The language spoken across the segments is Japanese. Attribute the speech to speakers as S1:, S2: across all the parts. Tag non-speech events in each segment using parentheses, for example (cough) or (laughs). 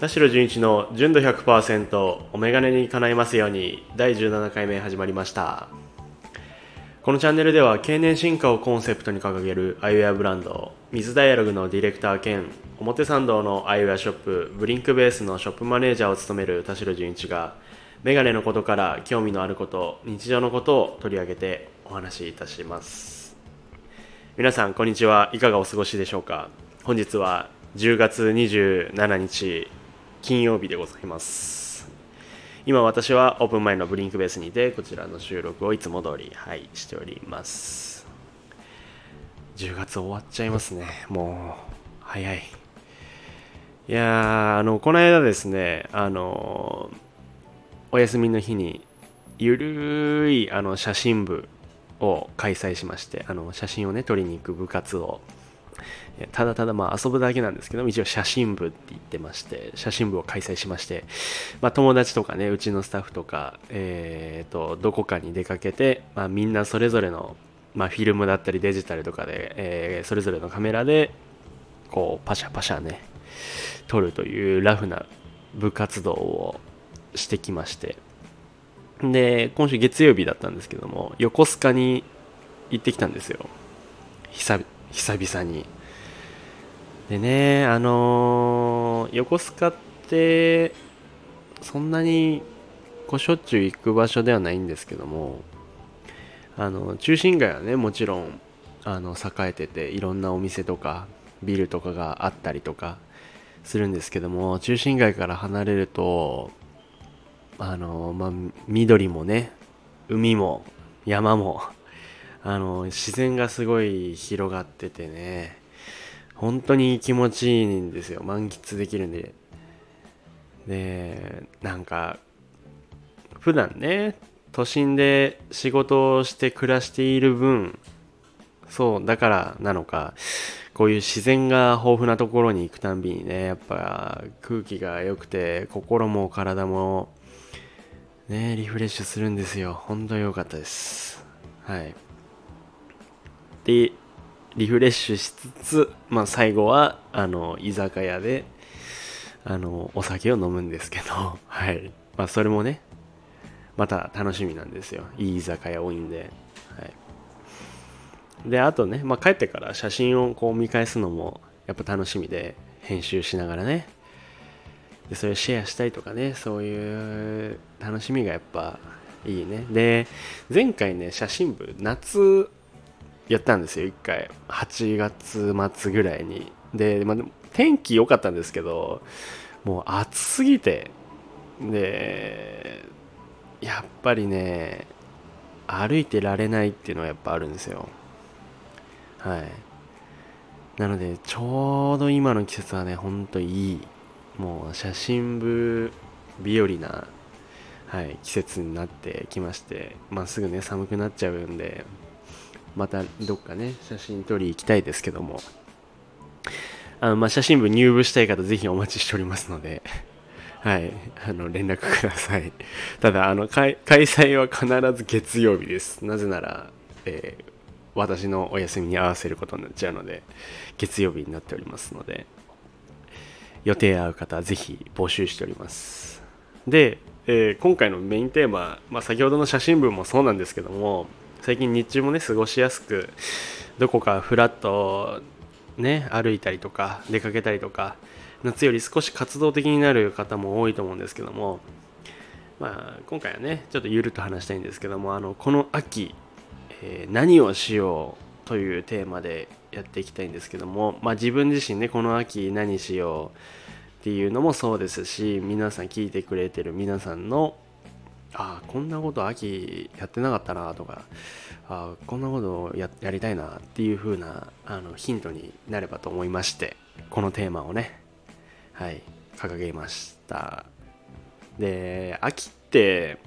S1: 田代純一の純度100%お眼鏡に叶いますように第17回目始まりました。このチャンネルでは経年進化をコンセプトに掲げるアイウェアブランド水ダイアログのディレクター兼表参道のアイウェアショップブリンクベースのショップマネージャーを務める田代純一がメガネのことから興味のあること日常のことを取り上げてお話しいたします。皆さんこんにちは。いかがお過ごしでしょうか？本日は10月27日金曜日でございます。今私はオープン前のブリンクベースにてこちらの収録をいつも通りはいしております。10月終わっちゃいますね。もう早い。いやーあのこの間ですねあのお休みの日にゆるいあの写真部を開催しましてあの写真をね撮りに行く部活をただただまあ遊ぶだけなんですけども一応写真部って言ってまして写真部を開催しまして、まあ、友達とかねうちのスタッフとか、えーと、どこかに出かけて、まあ、みんなそれぞれの、まあ、フィルムだったりデジタルとかで、えー、それぞれのカメラでこうパシャパシャね撮るというラフな部活動をしてきまして。で今週月曜日だったんですけども横須賀に行ってきたんですよ。久々に。でねあのー、横須賀ってそんなにこうしょっちゅう行く場所ではないんですけどもあの中心街はねもちろんあの栄えてていろんなお店とかビルとかがあったりとかするんですけども中心街から離れるとあのまあ緑もね海も山もあの自然がすごい広がっててね本当に気持ちいいんですよ。満喫できるんで。でなんか普段ね都心で仕事をして暮らしている分そうだからなのかこういう自然が豊富なところに行くたんびにねやっぱ空気が良くて心も体もねリフレッシュするんですよ。本当に良かったです。はい。でリフレッシュしつつ、まあ、最後はあの居酒屋であのお酒を飲むんですけど、(laughs) はい。まあ、それもねまた楽しみなんですよ。いい居酒屋多いんで、はい、であとね、まあ、帰ってから写真をこう見返すのもやっぱ楽しみで編集しながらね。でそれをシェアしたりとかねそういう楽しみがやっぱいいね。で前回ね写真部夏やったんですよ1回。8月末ぐらいに。で、まあ、天気良かったんですけどもう暑すぎて。でやっぱりね歩いてられないっていうのはやっぱあるんですよ。はい。なのでちょうど今の季節はねほんといいもう写真部日和な、はい、季節になってきましてまあすぐね寒くなっちゃうんで。またどっかね写真撮り行きたいですけども。あの、まあ、写真部入部したい方ぜひお待ちしておりますので。(laughs) はい。あの連絡ください。(laughs) ただあの開催は必ず月曜日です。なぜなら、えー、私のお休みに合わせることになっちゃうので月曜日になっておりますので。予定合う方ぜひ募集しております。で、えー、今回のメインテーマ、まあ、先ほどの写真部もそうなんですけども最近日中もね過ごしやすくどこかフラッとね歩いたりとか出かけたりとか夏より少し活動的になる方も多いと思うんですけどもまあ今回はねちょっとゆるっと話したいんですけどもあのこの秋、えー、何をしようというテーマでやっていきたいんですけどもまあ自分自身ねこの秋何しようっていうのもそうですし皆さん聞いてくれてる皆さんのああこんなこと秋やってなかったなとかあこんなことややりたいなっていう風なあなヒントになればと思いましてこのテーマをね。はい掲げました。で秋って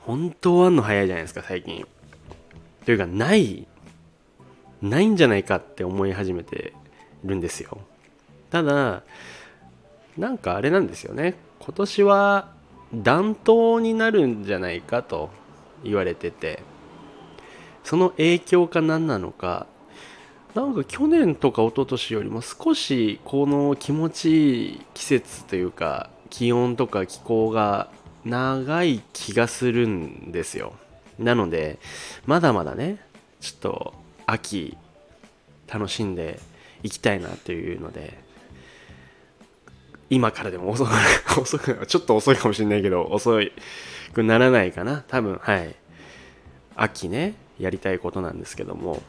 S1: 本当終わんの早いじゃないですか最近。というかないないんじゃないかって思い始めてるんですよ。ただなんかあれなんですよね。今年は暖冬になるんじゃないかと言われててその影響か何なのかなんか去年とか一昨年よりも少しこの気持ちいい季節というか気温とか気候が長い気がするんですよ。なのでまだまだねちょっと秋楽しんでいきたいなというので今からでも遅く (laughs) 遅くちょっと遅いかもしれないけど遅くならないかな多分はい秋ねやりたいことなんですけども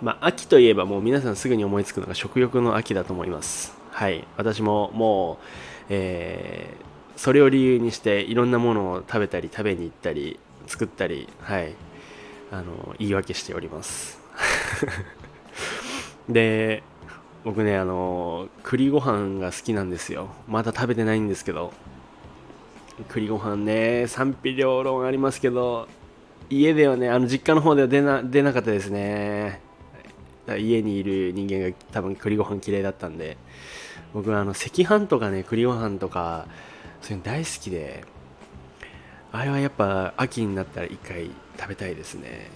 S1: まあ、秋といえばもう皆さんすぐに思いつくのが食欲の秋だと思います。はい。私ももう、えー、それを理由にしていろんなものを食べたり食べに行ったり作ったり、はい。あの、言い訳しております。(laughs) で、僕ね、あの、栗ご飯が好きなんですよ。まだ食べてないんですけど。栗ご飯ね、賛否両論ありますけど、家ではね、あの実家の方では出な出なかったですね。家にいる人間が多分栗ご飯嫌いだったんで僕はあの赤飯とかね栗ご飯とかそういうの大好きであれはやっぱ秋になったら一回食べたいですね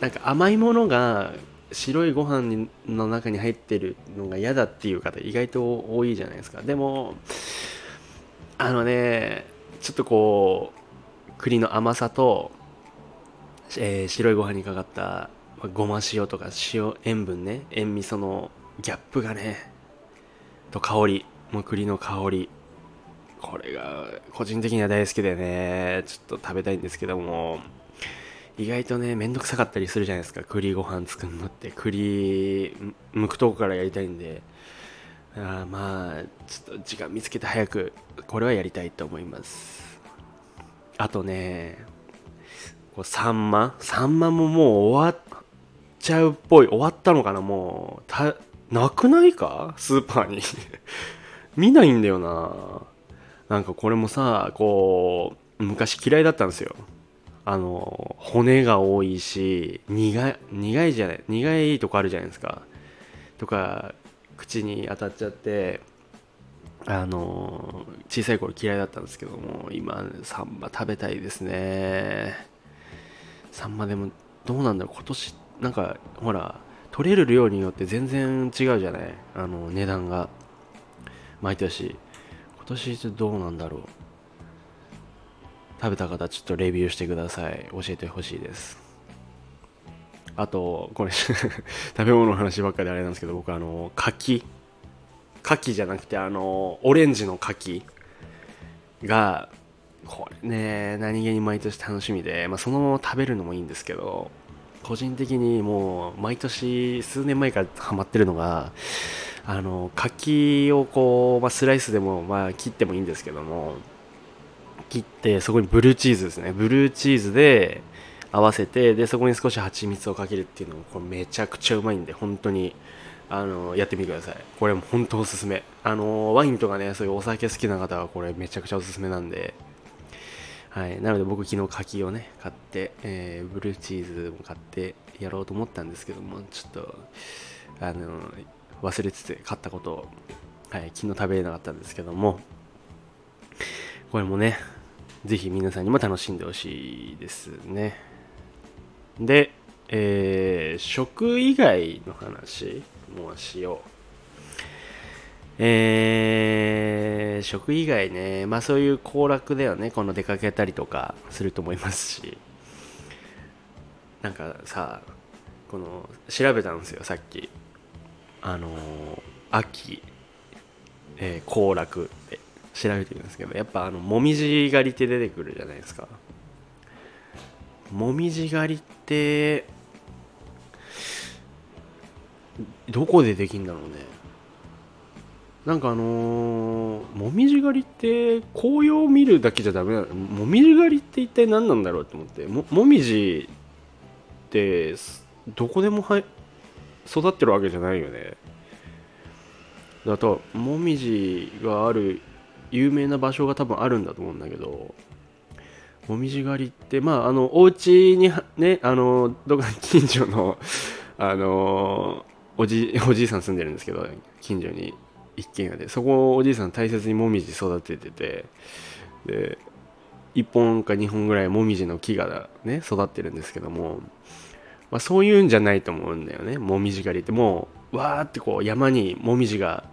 S1: なんか甘いものが白いご飯の中に入ってるのが嫌だっていう方意外と多いじゃないですか。でもあのねちょっとこう栗の甘さと、えー、白いご飯にかかったごま塩とか塩塩分ね塩味噌のギャップがねと香りもう栗の香り。これが個人的には大好きでねちょっと食べたいんですけども。意外とねめんどくさかったりするじゃないですか。栗ご飯作るのって。栗剥くとこからやりたいんで。あまあちょっと時間見つけて早くこれはやりたいと思います。あとねこうサンマ？サンマももう終わっちゃうっぽい。終わったのかな？もうたなくないか？スーパーに。(laughs) 見ないんだよな。なんかこれもさこう昔嫌いだったんですよ。あの骨が多いし苦い苦いじゃない苦いとこあるじゃないですか。とか口に当たっちゃってあの小さい頃嫌いだったんですけども今サンマ食べたいですね。サンマでもどうなんだろう今年なんかほら取れる量によって全然違うじゃない。あの値段が。毎年。今年どうなんだろう。食べた方ちょっとレビューしてください。教えてほしいです。あとこれ (laughs) 食べ物の話ばっかりあれなんですけど僕あの柿。柿じゃなくてあのオレンジの柿がこれね何気に毎年楽しみで、まあ、そのまま食べるのもいいんですけど個人的にもう毎年数年前からハマってるのがあの柿をこう、まあ、スライスでも、まあ、切ってもいいんですけども切ってそこにブルーチーズですね。ブルーチーズで合わせてでそこに少し蜂蜜をかけるっていうのもこれめちゃくちゃうまいんで本当にあのやってみてください。これも本当おすすめ。あのワインとかねそういうお酒好きな方はこれめちゃくちゃおすすめなんで。はい、なので僕昨日柿をね買って、えー、ブルーチーズも買ってやろうと思ったんですけどもちょっとあの忘れてて買ったことを、はい、昨日食べれなかったんですけども。これもねぜひ皆さんにも楽しんでほしいですね。で、えー、食以外の話もしよう。えー、食以外ね、まあそういう行楽ではね、この出かけたりとかすると思いますし、なんかさ、この、調べたんですよ、さっき。あのー、秋、えー、行楽って。調べてるんですけど、やっぱあの、もみじ狩りって出てくるじゃないですか。もみじ狩りって、どこでできんだろうね。なんかあのー、もみじ狩りって紅葉を見るだけじゃダメなのもみじ狩りって一体何なんだろうと思ってももみじってどこでもは育ってるわけじゃないよねだともみじがある有名な場所が多分あるんだと思うんだけどもみじ狩りってまああのお家にねあのどこか近所のあのおじおじいさん住んでるんですけど近所に一軒家でそこをおじいさん大切にもみじ育てててで1本か2本ぐらいもみじの木がね育ってるんですけどもまあ、そういうんじゃないと思うんだよねもみじ狩りって。もうわーってこう山にもみじが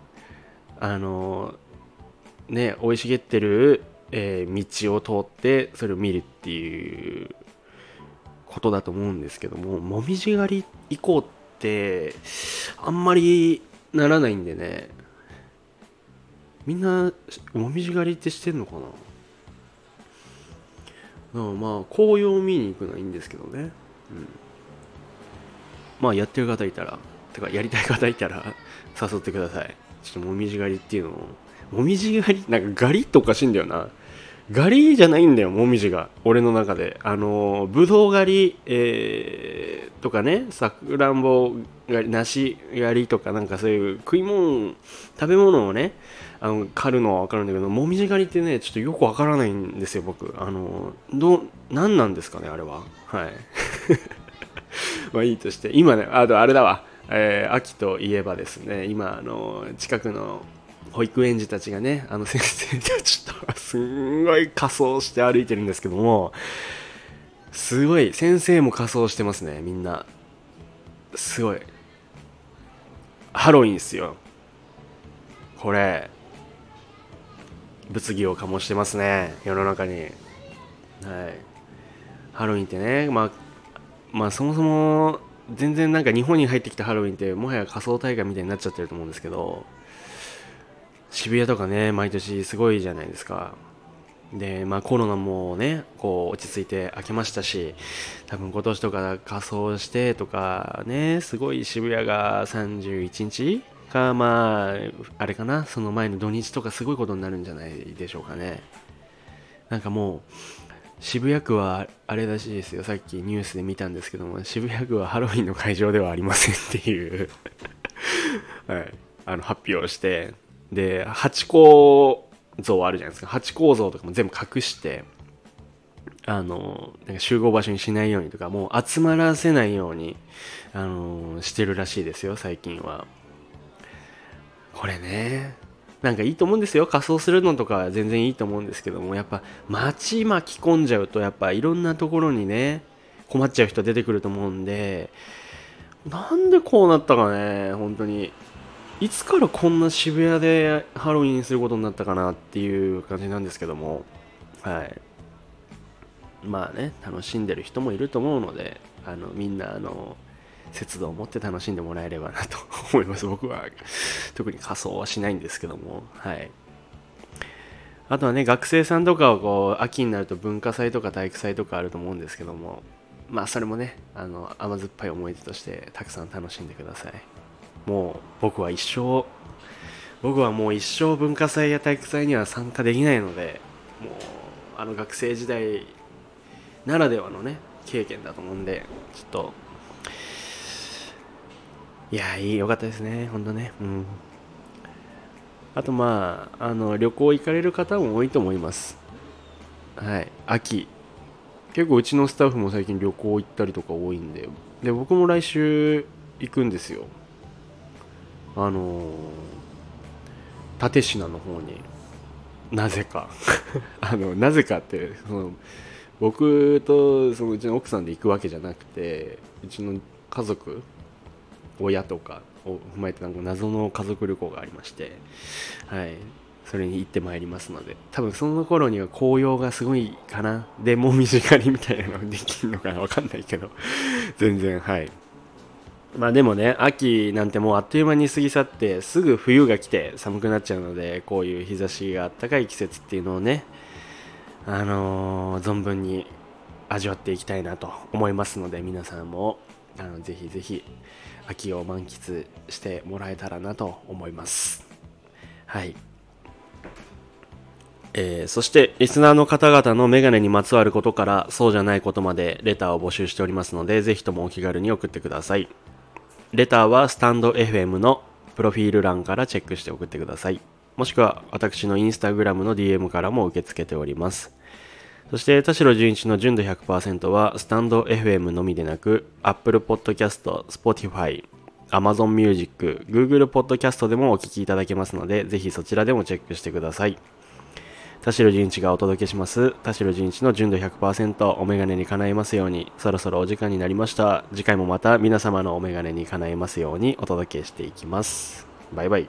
S1: あの、ね生い茂ってる、えー、道を通ってそれを見るっていうことだと思うんですけどももみじ狩り行こうってあんまりならないんでね。みんなもみじ狩りってしてんのかな？まあ紅葉を見に行くのはいいんですけどね、うん、まあやってる方いたらてかやりたい方いたら誘ってください。ちょっともみじ狩りっていうのをもみじ狩りなんか狩りっておかしいんだよな。狩りじゃないんだよもみじが。俺の中で。あのぶどう狩り、えー、とかね。さくらんぼ狩り梨狩りとかなんかそういう食い物食べ物をねあの狩るのは分かるんだけどもみじ狩りってねちょっとよく分からないんですよ僕。あのど何なんですかねあれは。はい。(laughs) まあいいとして。今ねあとあれだわ、えー、秋といえばですね今あの近くの保育園児たちがねあの先生たちとすんごい仮装して歩いてるんですけどもすごい先生も仮装してますねみんな。すごい。ハロウィンっすよ。これ物議を醸してますね世の中に。はい。ハロウィンってねまあまあそもそも全然なんか日本に入ってきたハロウィンってもはや仮装大会みたいになっちゃってると思うんですけど渋谷とかね毎年すごいじゃないですか。でまあコロナもねこう落ち着いて明けましたし多分今年とか仮装してとかねすごい渋谷が31日かまああれかなその前の土日とかすごいことになるんじゃないでしょうかね。なんかもう渋谷区はあれらしいですよ。さっきニュースで見たんですけども渋谷区はハロウィンの会場ではありませんっていう。はい、あの発表してでハチ公像あるじゃないですか。ハチ公像とかも全部隠してあのなんか集合場所にしないようにとかもう集まらせないようにあのしてるらしいですよ最近は。これねなんかいいと思うんですよ。仮装するのとか全然いいと思うんですけどもやっぱ街巻き込んじゃうとやっぱいろんなところにね困っちゃう人出てくると思うんでなんでこうなったかね本当に。いつからこんな渋谷でハロウィンすることになったかなっていう感じなんですけども。はい。まあね楽しんでる人もいると思うのであのみんなあの節度を持って楽しんでもらえればなと思います。僕は。特に仮装はしないんですけども。はい。あとはね学生さんとかはこう秋になると文化祭とか体育祭とかあると思うんですけども。まあそれもねあの甘酸っぱい思い出としてたくさん楽しんでください。もう僕は一生僕はもう一生文化祭や体育祭には参加できないのでもうあの学生時代ならではのね経験だと思うんでちょっといやいいよかったですねほんとね。うん。あとまああの旅行行かれる方も多いと思います。はい。秋。結構うちのスタッフも最近旅行行ったりとか多いんで。で僕も来週行くんですよ。あの蓼科の方になぜか。(laughs) あのなぜかってその僕とそのうちの奥さんで行くわけじゃなくてうちの家族親とかを踏まえてなんか謎の家族旅行がありまして、はい、それに行ってまいりますので。多分その頃には紅葉がすごいかな。でもみじ狩りみたいなのできるのかな。わかんないけど。全然はい。まあでもね秋なんてもうあっという間に過ぎ去ってすぐ冬が来て寒くなっちゃうのでこういう日差しがあったかい季節っていうのをねあのー、存分に味わっていきたいなと思いますので皆さんもあのぜひぜひ秋を満喫してもらえたらなと思います。はい。えー、そしてリスナーの方々のメガネにまつわることからそうじゃないことまでレターを募集しておりますのでぜひともお気軽に送ってください。レターはスタンド FM のプロフィール欄からチェックして送ってください。もしくは私のインスタグラムの DM からも受け付けております。そして田代純一の純度100%はスタンド FM のみでなく Apple Podcast、Spotify、Amazon Music、Google Podcast でもお聴きいただけますのでぜひそちらでもチェックしてください。田代純一がお届けします。田代純一の純度100%お眼鏡に叶えますように。そろそろお時間になりました。次回もまた皆様のお眼鏡に叶えますようにお届けしていきます。バイバイ。